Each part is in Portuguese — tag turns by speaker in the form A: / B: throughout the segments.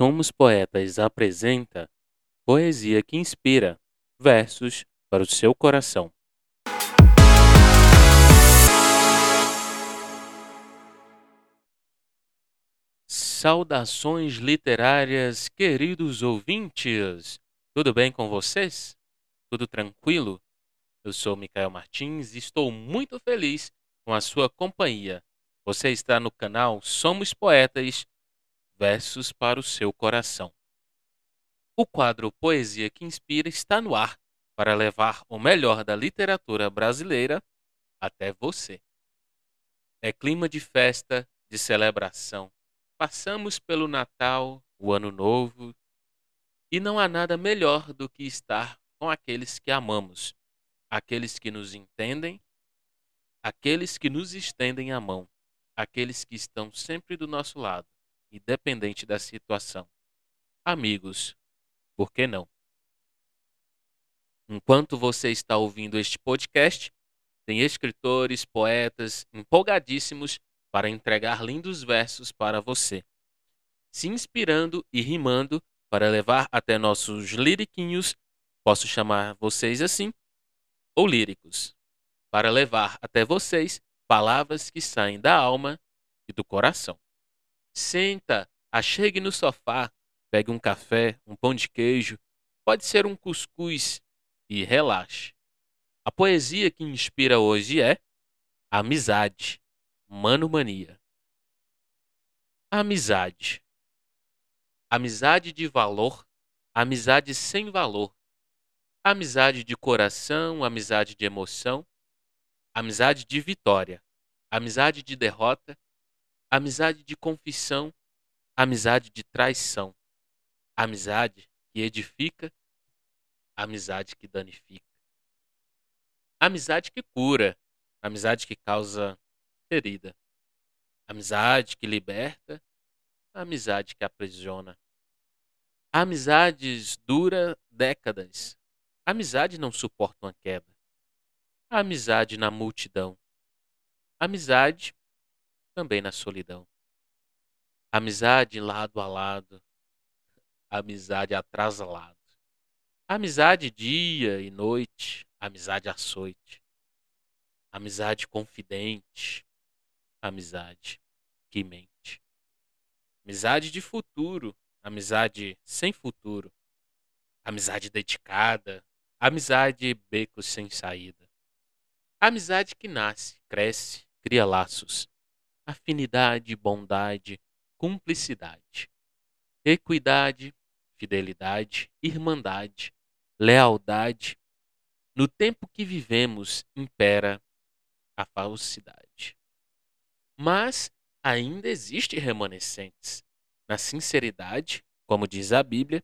A: Somos Poetas apresenta Poesia que Inspira versos para o seu coração. Saudações literárias, queridos ouvintes! Tudo bem com vocês? Tudo tranquilo? Eu sou Micael Martins e estou muito feliz com a sua companhia. Você está no canal Somos Poetas Versos para o seu coração. O quadro Poesia que Inspira está no ar para levar o melhor da literatura brasileira até você. É clima de festa, de celebração. Passamos pelo Natal, o Ano Novo, e não há nada melhor do que estar com aqueles que amamos, aqueles que nos entendem, aqueles que nos estendem a mão, aqueles que estão sempre do nosso lado independente da situação. Amigos, por que não? Enquanto você está ouvindo este podcast, tem escritores, poetas empolgadíssimos para entregar lindos versos para você, se inspirando e rimando para levar até nossos liriquinhos, posso chamar vocês assim, ou líricos, para levar até vocês palavras que saem da alma e do coração. Senta, achegue no sofá, pegue um café, um pão de queijo, pode ser um cuscuz e relaxe. A poesia que inspira hoje é Amizade, Mano Mania. Amizade. Amizade de valor, amizade sem valor. Amizade de coração, amizade de emoção. Amizade de vitória, amizade de derrota amizade de confissão, amizade de traição, amizade que edifica, amizade que danifica, amizade que cura, amizade que causa ferida, amizade que liberta, amizade que aprisiona. Amizades dura décadas. Amizade não suporta uma queda. Amizade na multidão. Amizade também na solidão. Amizade lado a lado, amizade atrás a lado. Amizade dia e noite, amizade açoite. Amizade confidente, amizade que mente. Amizade de futuro, amizade sem futuro. Amizade dedicada, amizade becos sem saída. Amizade que nasce, cresce, cria laços afinidade, bondade, cumplicidade, equidade, fidelidade, irmandade, lealdade. No tempo que vivemos impera a falsidade. Mas ainda existe remanescentes na sinceridade, como diz a Bíblia,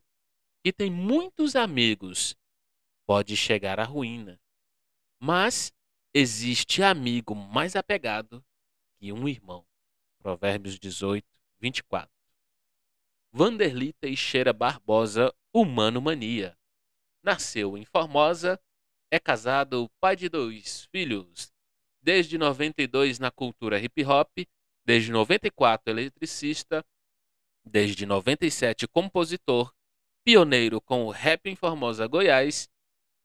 A: que tem muitos amigos, pode chegar à ruína. Mas existe amigo mais apegado que um irmão. Provérbios 18, 24. Vanderli Teixeira Barbosa, Humano Mania. Nasceu em Formosa, é casado, pai de dois filhos. Desde 92 na cultura hip hop, desde 94 eletricista, desde 97 compositor, pioneiro com o rap em Formosa, Goiás,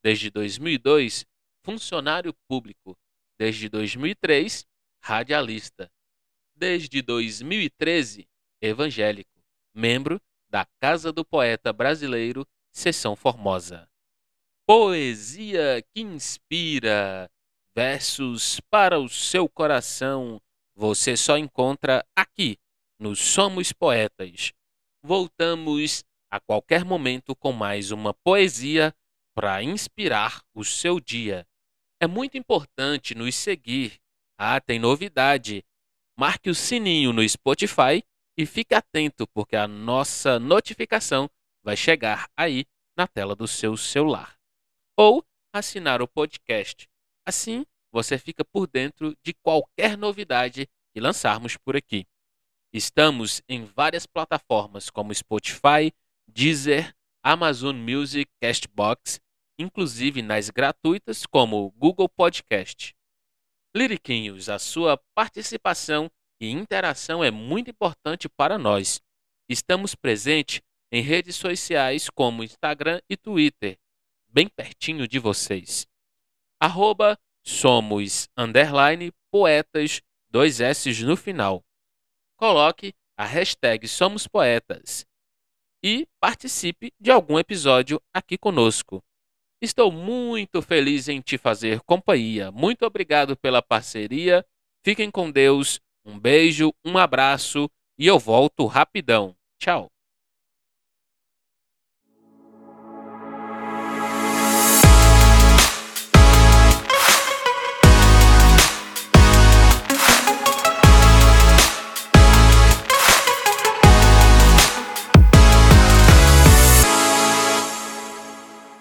A: desde 2002 funcionário público, desde 2003 radialista. Desde 2013, evangélico, membro da Casa do Poeta Brasileiro, Seção Formosa. Poesia que inspira, versos para o seu coração, você só encontra aqui no Somos Poetas. Voltamos a qualquer momento com mais uma poesia para inspirar o seu dia. É muito importante nos seguir ah, tem novidade. Marque o sininho no Spotify e fique atento, porque a nossa notificação vai chegar aí na tela do seu celular. Ou assinar o podcast. Assim, você fica por dentro de qualquer novidade que lançarmos por aqui. Estamos em várias plataformas como Spotify, Deezer, Amazon Music, Castbox, inclusive nas gratuitas como Google Podcast. Liriquinhos, a sua participação e interação é muito importante para nós. Estamos presentes em redes sociais como Instagram e Twitter, bem pertinho de vocês. Arroba somos underline poetas, dois S no final. Coloque a hashtag Somos Poetas e participe de algum episódio aqui conosco. Estou muito feliz em te fazer companhia. Muito obrigado pela parceria. Fiquem com Deus. Um beijo, um abraço e eu volto rapidão. Tchau.